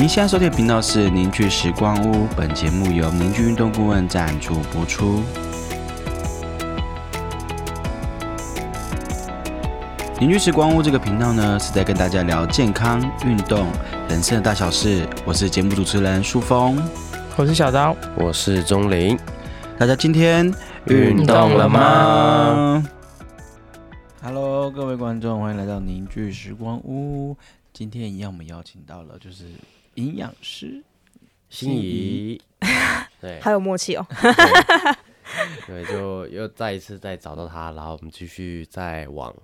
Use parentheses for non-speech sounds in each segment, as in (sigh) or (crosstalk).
您现在收听的频道是凝聚时光屋，本节目由凝聚运动顾问赞助播出。凝聚时光屋这个频道呢，是在跟大家聊健康、运动、人生的大小事。我是节目主持人舒峰，我是小刀，我是钟林。大家今天运动了吗？Hello，各位观众，欢迎来到凝聚时光屋。今天一样，我们邀请到了就是营养师心仪，对，好有默契哦。(laughs) 对，就又再一次再找到他，然后我们继续再往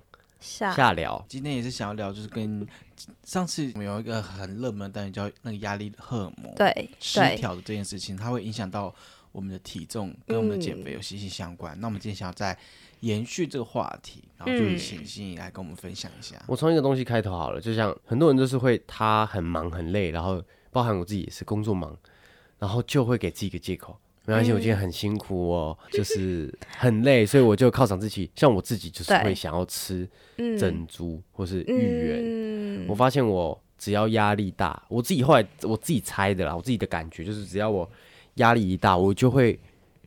下下聊。今天也是想要聊，就是跟上次我们有一个很热门的单元叫那个压力荷尔蒙对失调的这件事情，它会影响到。我们的体重跟我们的减肥有息息相关。那我们今天想要再延续这个话题，然后就请心怡来跟我们分享一下。我从一个东西开头好了，就像很多人都是会，他很忙很累，然后包含我自己也是工作忙，然后就会给自己一个借口，没关系，我今天很辛苦哦，就是很累，所以我就犒赏自己。像我自己就是会想要吃珍珠或是芋圆。我发现我只要压力大，我自己后来我自己猜的啦，我自己的感觉就是只要我。压力一大，我就会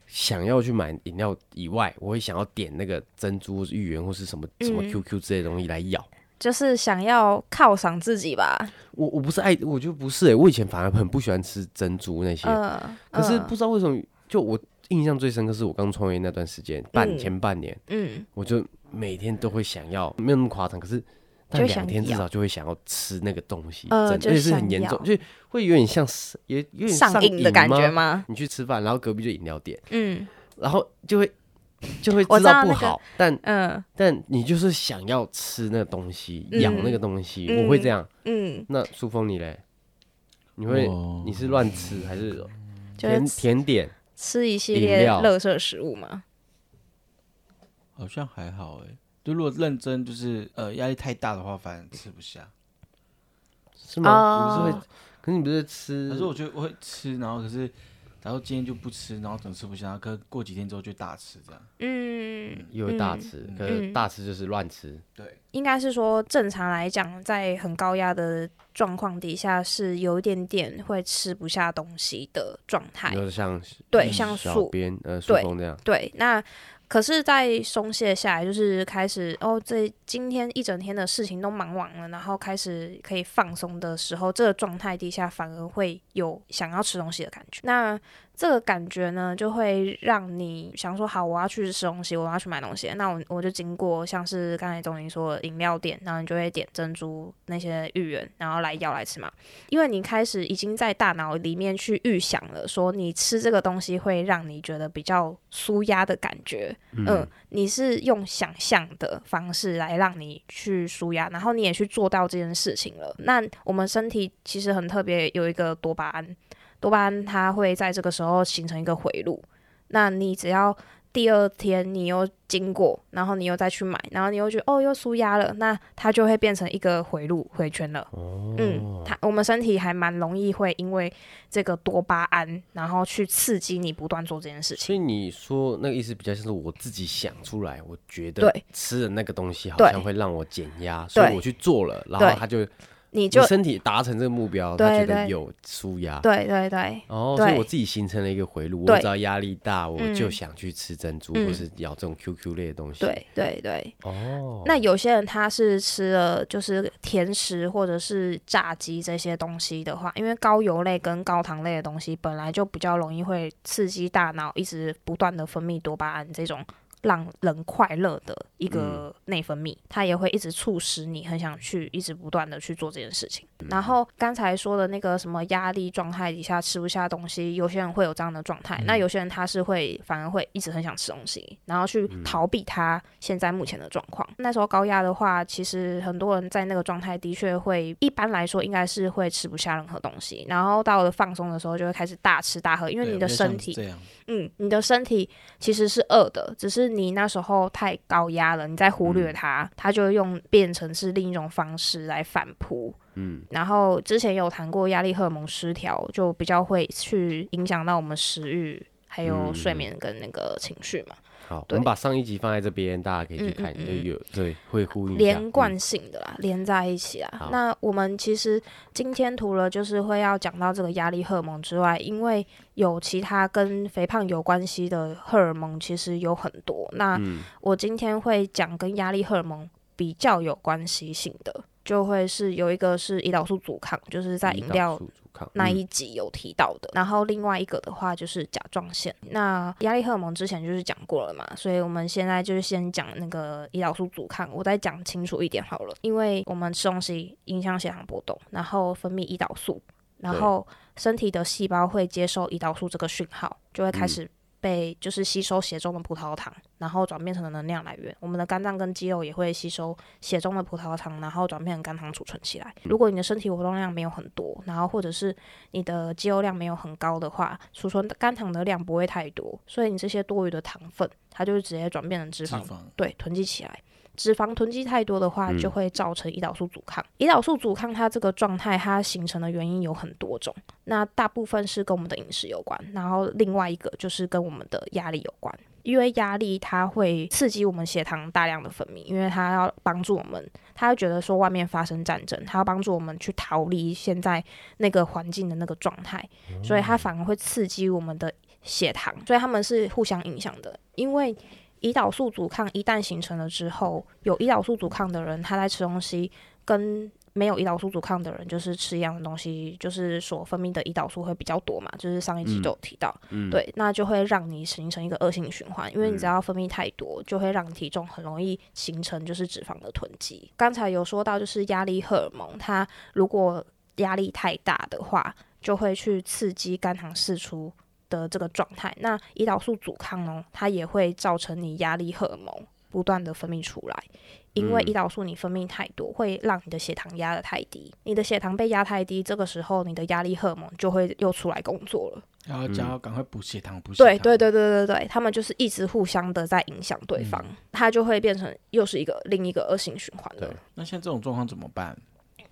想要去买饮料以外，我会想要点那个珍珠芋圆或是什么什么 QQ 之类的东西来咬，就是想要犒赏自己吧。我我不是爱，我就不是哎，我以前反而很不喜欢吃珍珠那些，可是不知道为什么，就我印象最深刻是我刚创业那段时间，半前半年，嗯，我就每天都会想要，没有那么夸张，可是。但两天至少就会想要吃那个东西，而且是很严重，就会有点像是也有点上瘾的感觉吗？你去吃饭，然后隔壁就饮料店，嗯，然后就会就会知道不好，但嗯，但你就是想要吃那个东西，咬那个东西，我会这样，嗯。那苏峰你嘞？你会你是乱吃还是甜甜点？吃一系列垃圾食物吗？好像还好哎。就如果认真，就是呃压力太大的话，反正吃不下，是吗？不是会，可是你不是吃？可是我觉得我会吃，然后可是，然后今天就不吃，然后总吃不下，可过几天之后就大吃这样。嗯，又会大吃，可是大吃就是乱吃。对，应该是说正常来讲，在很高压的状况底下，是有一点点会吃不下东西的状态。就是像对，像树边呃树峰这样。对，那。可是，在松懈下来，就是开始哦，这今天一整天的事情都忙完了，然后开始可以放松的时候，这个状态底下反而会有想要吃东西的感觉。那这个感觉呢，就会让你想说，好，我要去吃东西，我要去买东西。那我我就经过像是刚才钟林说的饮料店，然后你就会点珍珠那些芋圆，然后来要来吃嘛。因为你开始已经在大脑里面去预想了，说你吃这个东西会让你觉得比较舒压的感觉。嗯，你是用想象的方式来让你去舒压，然后你也去做到这件事情了。那我们身体其实很特别，有一个多巴胺。多巴胺它会在这个时候形成一个回路，那你只要第二天你又经过，然后你又再去买，然后你又觉得哦又舒压了，那它就会变成一个回路回圈了。哦，嗯，它我们身体还蛮容易会因为这个多巴胺，然后去刺激你不断做这件事情。所以你说那个意思比较像是我自己想出来，我觉得吃的那个东西好像会让我减压，所以我去做了，然后它就。你就身体达成这个目标，他觉得有舒压，对对对，哦，所以我自己形成了一个回路。我只要压力大，我就想去吃珍珠，或是咬这种 QQ 类的东西。对对对，哦，那有些人他是吃了就是甜食或者是炸鸡这些东西的话，因为高油类跟高糖类的东西本来就比较容易会刺激大脑，一直不断的分泌多巴胺这种。让人快乐的一个内分泌，它也会一直促使你很想去，一直不断的去做这件事情。然后刚才说的那个什么压力状态底下吃不下东西，有些人会有这样的状态，那有些人他是会反而会一直很想吃东西，然后去逃避他现在目前的状况。那时候高压的话，其实很多人在那个状态的确会，一般来说应该是会吃不下任何东西，然后到了放松的时候就会开始大吃大喝，因为你的身体，嗯，你的身体其实是饿的，只是。你那时候太高压了，你再忽略它，它就用变成是另一种方式来反扑。嗯，然后之前有谈过压力荷尔蒙失调，就比较会去影响到我们食欲、还有睡眠跟那个情绪嘛。好，我们把上一集放在这边，大家可以去看，嗯嗯嗯。就有对会呼应连贯性的啦，连在一起啊。那我们其实今天除了就是会要讲到这个压力荷尔蒙之外，因为有其他跟肥胖有关系的荷尔蒙，其实有很多。那嗯。我今天会讲跟压力荷尔蒙比较有关系性的，就会是有一个是胰岛素阻抗，就是在饮料那嗯一集有提到的。然后另外一个的话就是甲状腺。那压力荷尔蒙之前就是讲过了嘛，所以我们现在就是先讲那个胰岛素阻抗，我再讲清楚一点好了。因为我们吃东西影响血糖波动，然后分泌胰岛素，然后身体的细胞会接受胰岛素这个讯号，就会开始。被就是吸收血中的葡萄糖，然后转变成了能量来源。我们的肝脏跟肌肉也会吸收血中的葡萄糖，然后转变成肝糖储存起来。如果你的身体活动量没有很多，然后或者是你的肌肉量没有很高的话，储存肝糖的量不会太多，所以你这些多余的糖分，它就是直接转变成脂肪，脂肪对，囤积起来。脂肪囤积太多的话，嗯就会造成胰岛素阻抗。胰岛素阻抗它这个状态，它形成的原因有很多种。那大部分是跟我们的饮食有关，然后另外一个就是跟我们的压力有关。因为压力它会刺激我们血糖大量的分泌，因为它要帮助我们，它会觉得说外面发生战争，它要帮助我们去逃离现在那个环境的那个状态，所以它反而会刺激我们的血糖，所以他们是互相影响的。因为胰岛素阻抗一旦形成了之后，有胰岛素阻抗的人，他在吃东西跟没有胰岛素阻抗的人，就是吃一样的东西，就是所分泌的胰岛素会比较多嘛，就是上一集都有提到，嗯对，那就会让你形成一个恶性循环，因为你只要分泌太多，就会让你体重很容易形成就是脂肪的囤积。刚才有说到，就是压力荷尔蒙，它如果压力太大的话，就会去刺激肝糖释出的这个状态。那胰岛素阻抗呢，它也会造成你压力荷尔蒙不断的分泌出来。因为嗯胰岛素你分泌太多，会让你的血糖压得太低。你的血糖被压太低，这个时候你的压力荷尔蒙就会又出来工作了。然后叫赶快补血糖，补血糖。对对对对对对，他们就是一直互相的在影响对方，它就会变成又是一个另一个恶性循环了对。那像这种状况怎么办？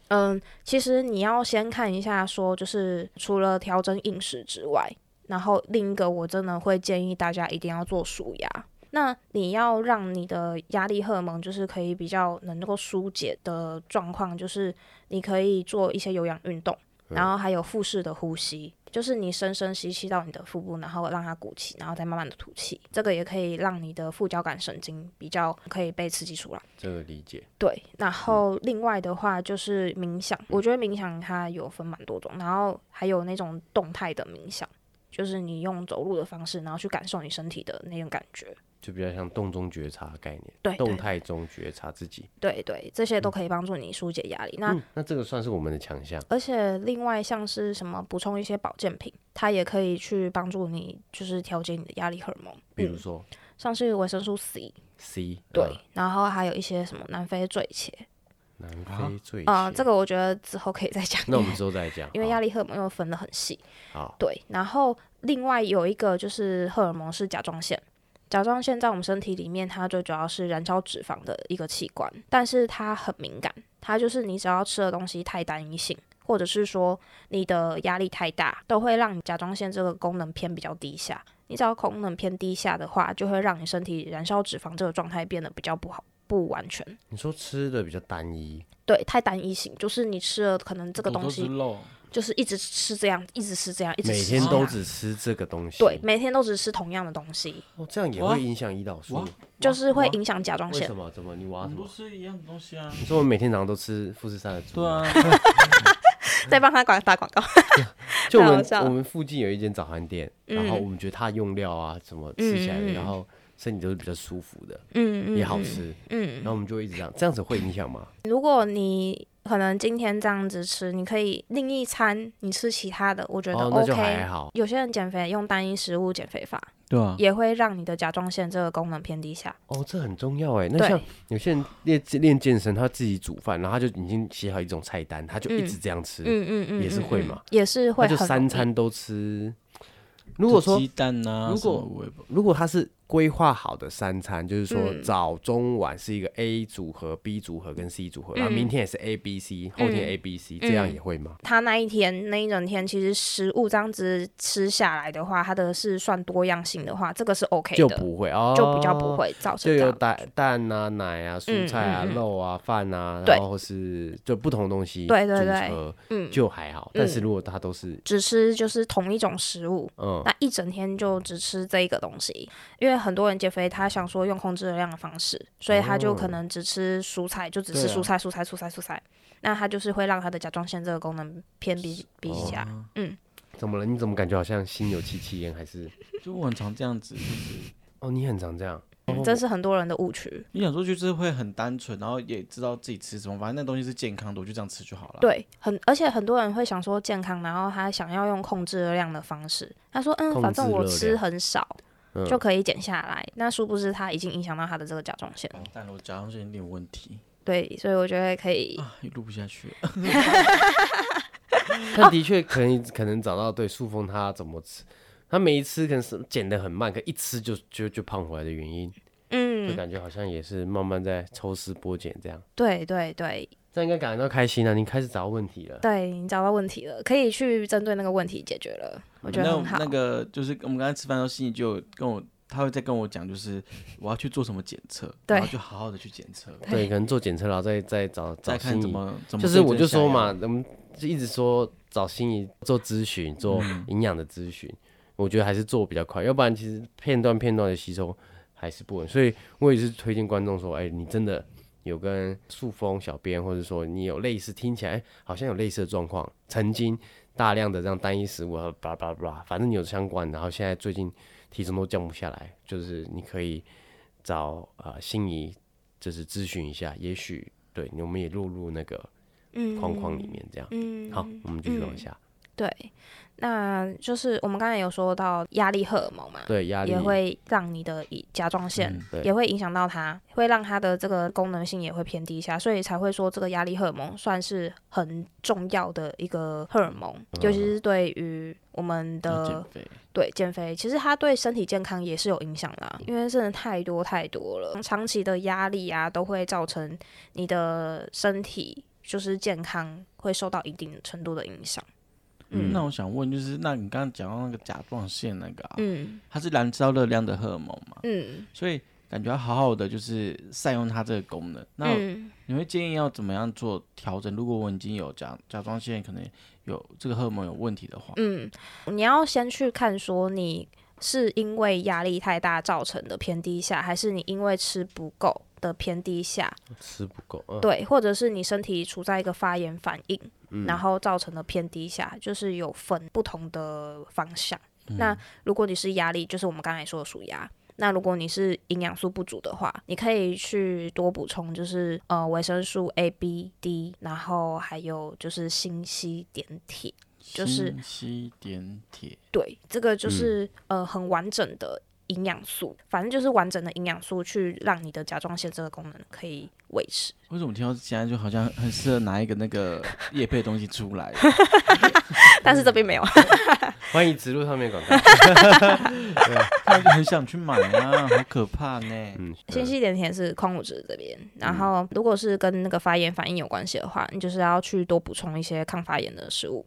嗯，其实你要先看一下，说就是除了调整饮食之外，然后另一个我真的会建议大家一定要做舒压。那你要让你的压力荷尔蒙就是可以比较能够疏解的状况，就是你可以做一些有氧运动，然后还有腹式的呼吸，就是你深深吸气到你的腹部，然后让它鼓起，然后再慢慢的吐气，这个也可以让你的副交感神经比较可以被刺激出来。这个理解，对，然后另外的话就是冥想，我觉得冥想它有分蛮多种，然后还有那种动态的冥想，就是你用走路的方式，然后去感受你身体的那种感觉。就比较像动中觉察的概念，对对动态中觉察自己。对对，这些都可以帮助你疏解压力。那、嗯，那这个算是我们的强项。而且另外像是什么补充一些保健品，它也可以去帮助你，就是调节你的压力荷尔蒙。嗯、比如说像是维生素 C，C，对，呃然后还有一些什么南非醉茄，南非最啊、这个，我觉得之后可以再讲。那我们之后再讲，(laughs) 因为压力荷尔蒙又分得很细。好，对，然后另外有一个就是荷尔蒙是甲状腺。甲状腺在我们身体里面，它最主要是燃烧脂肪的一个器官，但是它很敏感，它就是你只要吃的东西太单一性，或者是说你的压力太大，都会让你甲状腺这个功能偏比较低下。你只要功能偏低下的话，就会让你身体燃烧脂肪这个状态变得比较不好、不完全。你说吃的比较单一，对，太单一性，就是你吃了可能这个东西，就是一直吃这样，一直吃这样，一直每天都只吃这个东西，对，每天都只吃同样的东西，哦，这样也会影响胰岛素。就是会影响甲状腺为什。么？怎么？你挖什么都？是一样的东西啊。你说我们每天早上都吃富士山的猪？对啊，，(laughs) 再帮他广打广告。(laughs) 就我们我们附近有一间早餐店，然后嗯我们觉得它用料啊什么吃起来然后身体都是比较舒服的，嗯也好。吃，嗯然，后我们就会一直这样，这样子会影响吗？如果你可能今天这样子吃，你可以另一餐你吃其他的，我觉得哦，那就 OK。还好。有些人减肥用单一食物减肥法，对啊，也会让你的甲状腺这个功能偏低下。哦，这很重要哎。那像有些人练练健身，他自己煮饭，然后他就已经写好一种菜单，他就一直这样吃，嗯嗯嗯，也是会嘛也是会就三餐都吃。如果说鸡蛋啊，如果如果他是规划好的三餐，就是说嗯。早中晚是一个 A 组合、B 组合跟 C 组合，然后嗯明天也是 A、B、C，后天嗯 A、B、C，这样也会吗？他那一天那一整天，其实食物这样子吃下来的话，它的是算多样性的话，这个是 OK 的，就不会哦，就比较不。会造就有成这样。蛋蛋啊、奶啊、蔬菜啊、肉啊、饭啊，然后是就不同东西对对对。合嗯，就还好。但是如果他都是只吃就是同一种食物，嗯。那一整天就只吃这一个东西，因为很多人减肥，他想说用控制热量的方式，所以他就可能只吃蔬菜，就只吃蔬菜、蔬菜、蔬菜、蔬菜，那他就是会让他的甲状腺这个功能偏低低下。怎么了？你怎么感觉好像心有戚戚焉？还是就我很常这样子，就是哦，你很常这样？嗯这是很多人的误区。你想说就是会很单纯，然后也知道自己吃什么，反正那东西是健康的，我就这样吃就好了。，对，很而且很多人会想说健康，然后他想要用控制热量的方式，他说嗯，反正我吃很少嗯就可以减下来。那殊不知他已经影响到他的这个甲状腺。但了，我甲状腺有点问题对，所以我觉得可以。啊，也录不下去了。(laughs) 但的确可能可能找到对塑封他怎么吃，他每一次可能是减的很慢，可一吃就就就胖回来的原因，嗯就嗯，感觉好像也是慢慢在抽丝剥茧这样。对对对这样应该感觉到开心啊！你开始找到问题了。对，你找到问题了，可以去针对那个问题解决了，我觉得很好。那那个就是我们刚才吃饭的时候，心里就跟我，他会再跟我讲，就是我要去做什么检测，对然后就好好的去检测，对，可能做检测，然后再再找找再看心仪。怎么怎么。就是我就说嘛，，我们就一直说找心仪做咨询，做嗯营养的咨询，我觉得还是做比较快，要不然其实片段片段的吸收还是不稳。所以我也是推荐观众说，哎、你真的有跟塑封小编，或者说你有类似听起来、哎好像有类似的状况，曾经大量的这样单一食物，巴拉巴拉巴拉，反正你有相关，然后现在最近体重都降不下来，就是你可以找呃心仪，就是咨询一下，也许对我们也落入那个嗯框框里面这样。嗯，好，我们继续往下。对，那就是我们刚才有说到压力荷尔蒙嘛，对，压力也会让你的甲状腺、嗯也会影响到它，会让它的这个功能性也会偏低下，所以才会说这个压力荷尔蒙算是很重要的一个荷尔蒙，尤其是对于我们的，对减肥，其实它对身体健康也是有影响啦，因为真的太多太多了，长期的压力啊，都会造成你的身体就是健康会受到一定程度的影响。嗯那我想问，就是那你刚刚讲到那个甲状腺那个啊，嗯它是燃烧热量的荷尔蒙嘛，嗯所以感觉要好好的就是善用它这个功能。那嗯你会建议要怎么样做调整？如果我已经有甲甲状腺可能有这个荷尔蒙有问题的话，嗯，你要先去看说你是因为压力太大造成的偏低下，还是你因为吃不够的偏低下，吃不够，嗯，对，或者是你身体处在一个发炎反应，嗯然后造成的偏低下，就是有分不同的方向。嗯那如果你是压力，就是我们刚才说的属压。那如果你是营养素不足的话，你可以去多补充，就是呃维生素 A、B、D，然后还有就是锌、硒、碘、铁。就是锌硒碘铁，对，这个就是、呃很完整的营养素，反正就是完整的营养素去让你的甲状腺这个功能可以维持。为什么听到现在就好像很适合拿一个那个叶配的东西出来？(laughs) 但是这边没有，(laughs) 欢迎植入上面广告。他就很想去买啊，好可怕呢。嗯，锌硒碘铁是矿物质这边，然后如果是跟那个发炎反应有关系的话，你就是要去多补充一些抗发炎的食物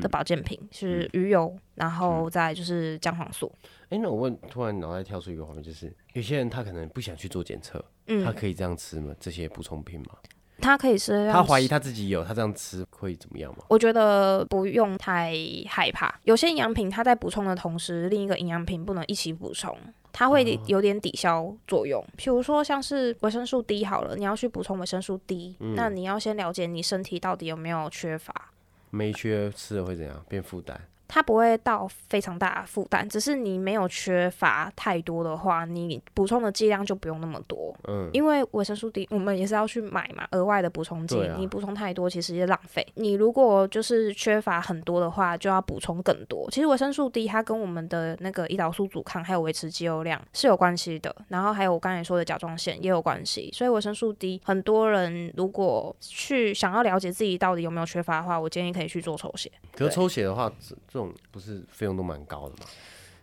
的保健品，是鱼油，然后再就是姜黄素。哎、那我问，突然脑袋跳出一个画面，就是有些人他可能不想去做检测，他嗯，可以这样吃吗？这些补充品吗？他可以吃他怀疑他自己有，他这样吃会怎么样吗？我觉得不用太害怕。有些营养品它在补充的同时，另一个营养品不能一起补充，它会有点抵消作用。譬如说像是维生素 D 好了，你要去补充维生素 D，、那你要先了解你身体到底有没有缺乏。没缺吃了会怎样？变负担？它不会到非常大的负担，只是你没有缺乏太多的话，你补充的剂量就不用那么多。嗯，因为维生素 D 我们也是要去买嘛，额外的补充剂，啊你补充太多其实也浪费。你如果就是缺乏很多的话，就要补充更多。其实维生素 D 它跟我们的那个胰岛素阻抗还有维持肌肉量是有关系的，然后还有我刚才说的甲状腺也有关系。所以维生素 D 很多人如果去想要了解自己到底有没有缺乏的话，我建议可以去做抽血。可是抽血的话，种不是费用都蛮高的吗？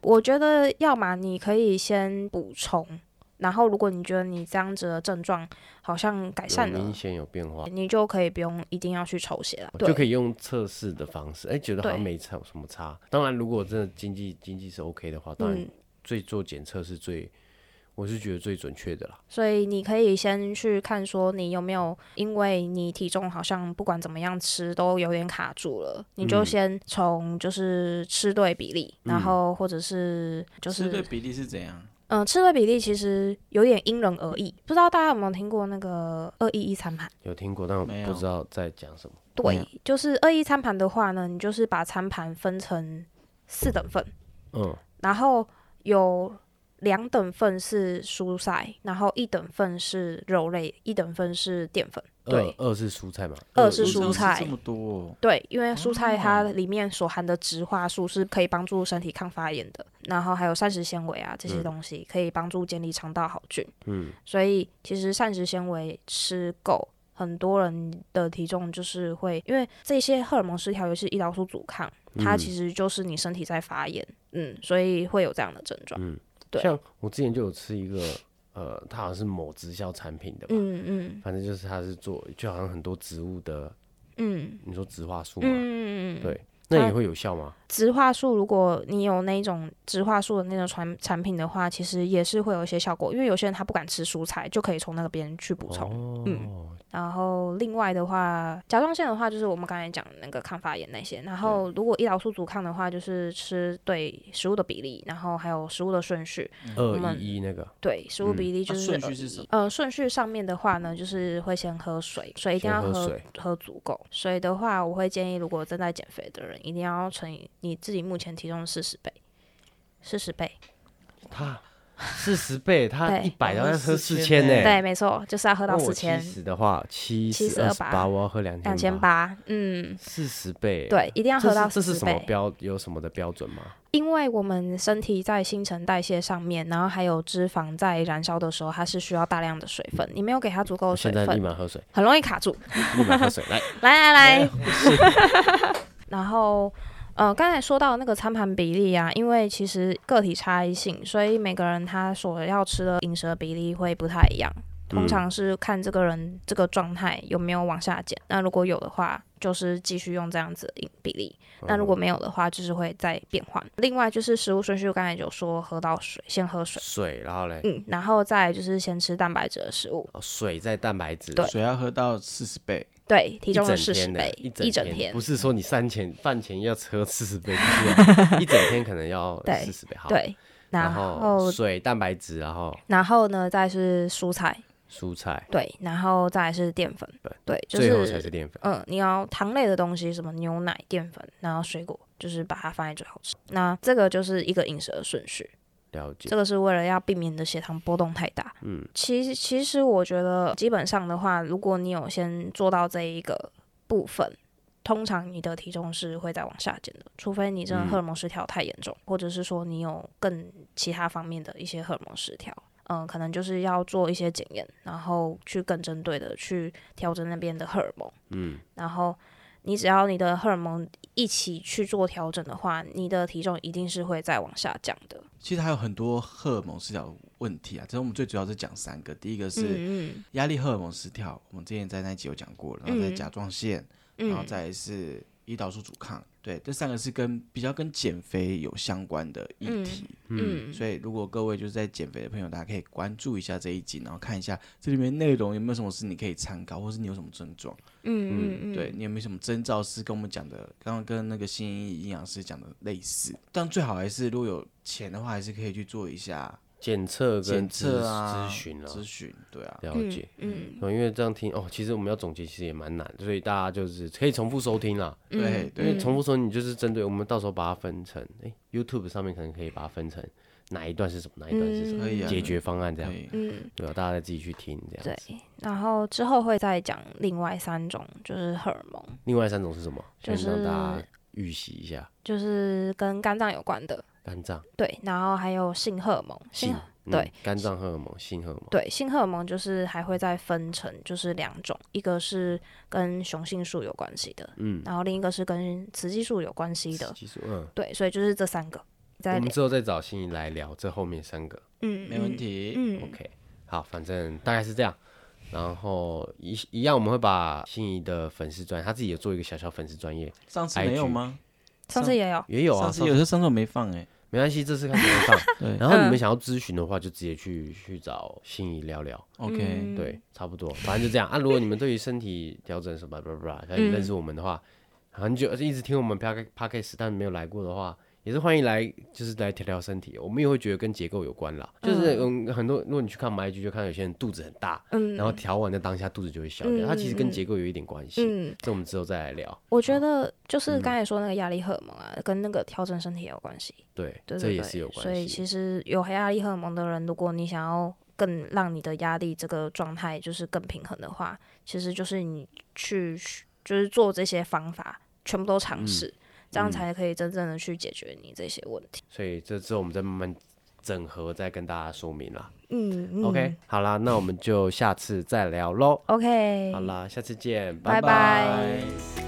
我觉得要么你可以先补充，然后如果你觉得你这样子的症状好像改善了明，显有变化，你就可以不用一定要去抽血了。就可以用测试的方式，哎、觉得好像没差有什么差。当然，如果真的经济经济是 OK 的话，当然嗯，最做检测是最，我是觉得最准确的啦。所以你可以先去看说你有没有，因为你体重好像不管怎么样吃都有点卡住了，你就嗯先从就是吃对比例，然后或者是就是吃对比例是怎样？嗯、吃对比例其实有点因人而异，不知道大家有没有听过那个二一一餐盘？有听过，但我不知道在讲什么。对嗯，就是二一餐盘的话呢，你就是把餐盘分成四等份，嗯，然后有两等份是蔬菜，然后一等份是肉类，一等份是淀粉。对二二是蔬菜嘛？二是蔬菜这么多哦，对，因为蔬菜它哦里面所含的植化素是可以帮助身体抗发炎的，然后还有膳食纤维啊这些嗯东西可以帮助建立肠道好菌。嗯，所以其实膳食纤维吃够，很多人的体重就是会因为这些荷尔蒙失调，尤其是胰岛素阻抗，它嗯其实就是你身体在发炎，嗯，所以会有这样的症状。嗯，对。像我之前就有吃一个，呃，它好像是某直销产品的吧，嗯嗯。反正就是它是做，就好像很多植物的，嗯。你说植化素嘛，嗯，对，那也会有效吗？植化素，如果你有那种植化素的那种产产品的话，其实也是会有一些效果，因为有些人他不敢吃蔬菜，就可以从那个边去补充。哦，嗯然后另外的话，甲状腺的话，就是我们刚才讲的那个抗发炎那些。然后如果胰岛素阻抗的话，就是吃对食物的比例，然后还有食物的顺序。我二们一一那个，对，食物比例就啊是、顺序是什么呃，顺序上面的话呢，就是会先喝水，水一定要喝喝喝足够。水的话，我会建议，如果正在减肥的人，一定要乘以你自己目前体重四十倍，四十倍。他四十倍，它对一百要哦喝四4000千呢。对，没错，就是要喝到四千七十的话，七70十二十28八，我要喝两两千千，八。嗯，四十倍。对，一定要喝到是这是什么。标？有什么的标准吗？因为我们身体在新陈代谢上面，然后还有脂肪在燃烧的时候，它是需要大量的水分。你没有给它足够的水现在立分，马喝水，很容易卡住。立马喝水，来，来 (laughs) 来来，(laughs) 然后呃，刚才说到那个餐盘比例啊，因为其实个体差异性，所以每个人他所要吃的饮食的比例会不太一样。通常是看这个人这个状态有没有往下减，那如果有的话，就是继续用这样子的饮比例；那如果没有的话，就是会再变换。另外就是食物顺序，我刚才有说喝到水，先喝水，水，然后嘞，嗯，然后再就是先吃蛋白质的食物，哦水在蛋白质，对。水要喝到四十倍，对，体重的四十倍，一一整天，不是说你饭前饭前要喝四十倍，不是啊 (laughs) 一整天可能要对四十倍，好，对，然然后后水、蛋白质，然后然后呢，再是蔬菜，蔬菜，对，然后再来是淀粉，对对，就最后才是是淀粉。嗯，你要糖类的东西，什么牛奶、淀粉，然后水果，就是把它放在最后吃。那这个就是一个饮食的顺序，了解。这，个是为了要避免你的血糖波动太大。嗯，其实其实我觉得基本上的话，如果你有先做到这一个部分。通常你的体重是会再往下减的，除非你真的嗯。荷尔蒙失调太严重，或者是说你有更其他方面的一些荷尔蒙失调，嗯，可能就是要做一些检验，然后去更针对的去调整那边的荷尔蒙，嗯，然后你只要你的荷尔蒙一起去做调整的话，你的体重一定是会再往下降的。其实还有很多荷尔蒙失调的问题啊。其实我们最主要是讲三个，第一个是嗯压力荷尔蒙失调，我们之前在那集有讲过了，然后再嗯甲状腺，嗯然后再来是胰岛素阻抗，对，这三个是跟比较跟减肥有相关的议题。嗯所以，如果各位就是在减肥的朋友，大家可以关注一下这一集，然后看一下这里面内容有没有什么事你可以参考，或是你有什么症状，嗯嗯。嗯，对你有没有什么征兆是跟我们讲的，刚刚跟那个新营养师讲的类似。但最好还是如果有钱的话，还是可以去做一下检测跟检咨测啊、咨询啊，咨询，对啊，了解。嗯哦，因为这样听哦，其实我们要总结其实也蛮难，所以大家就是可以重复收听啦。嗯对对因为重复收听，你就是针对我们到时候把它分成，哎、y o u t u b e 上面可能可以把它分成哪一段是什么，哪一段是什么，可以啊解决方案这样。嗯，对吧？大家再自己去听这样对子。。然后之后会再讲另外三种，就是荷尔蒙，另外三种是什么？就是让大家预习一下，就是跟肝脏有关的，肝脏、对，然后还有性荷尔蒙，性，嗯对，肝脏荷尔蒙、性荷尔蒙，对，性荷尔蒙就是还会再分成就是两种，一个是跟雄性素有关系的，嗯，然后另一个是跟雌激素有关系的，激素，嗯，对，所以就是这三个。我们之后再找心仪来聊这后面三个。嗯，没问题。嗯，嗯 OK，好，反正大概是这样。然后一一样，我们会把心仪的粉丝专，他自己有做一个小小粉丝专业，上次没有吗？上次也有，也有啊。上次有，时候上次我没放哎。没关系，这次看怎么放。(laughs) 对然后你们嗯想要咨询的话，就直接去去找心仪聊聊。，OK，嗯对，差不多，反正就这样啊。如果你们对于身体调整什么，巴拉巴拉，想嗯认识我们的话，很久一直听我们 p a k podcast，但没有来过的话，也是欢迎来，就是来调调身体。我们也会觉得跟结构有关啦，就是嗯，很多如果你去看我们 IG，就看到有些人肚子很大，嗯，然后调完的当下肚子就会小掉，它其实跟结构有一点关系。嗯，这我们之后再来聊。我觉得就是嗯刚才说那个压力荷尔蒙啊，跟那个调整身体也有关系。对，对对这也是有关系所以其。实有压力荷尔蒙的人，如果你想要更让你的压力这个状态就是更平衡的话，其实就是你去就是做这些方法，全部都尝试，这样嗯才可以真正的去解决你这些问题。所以这之后我们再慢慢整合，再跟大家说明啦。嗯嗯 OK，好啦，那我们就下次再聊喽。OK，好啦，下次见，拜拜拜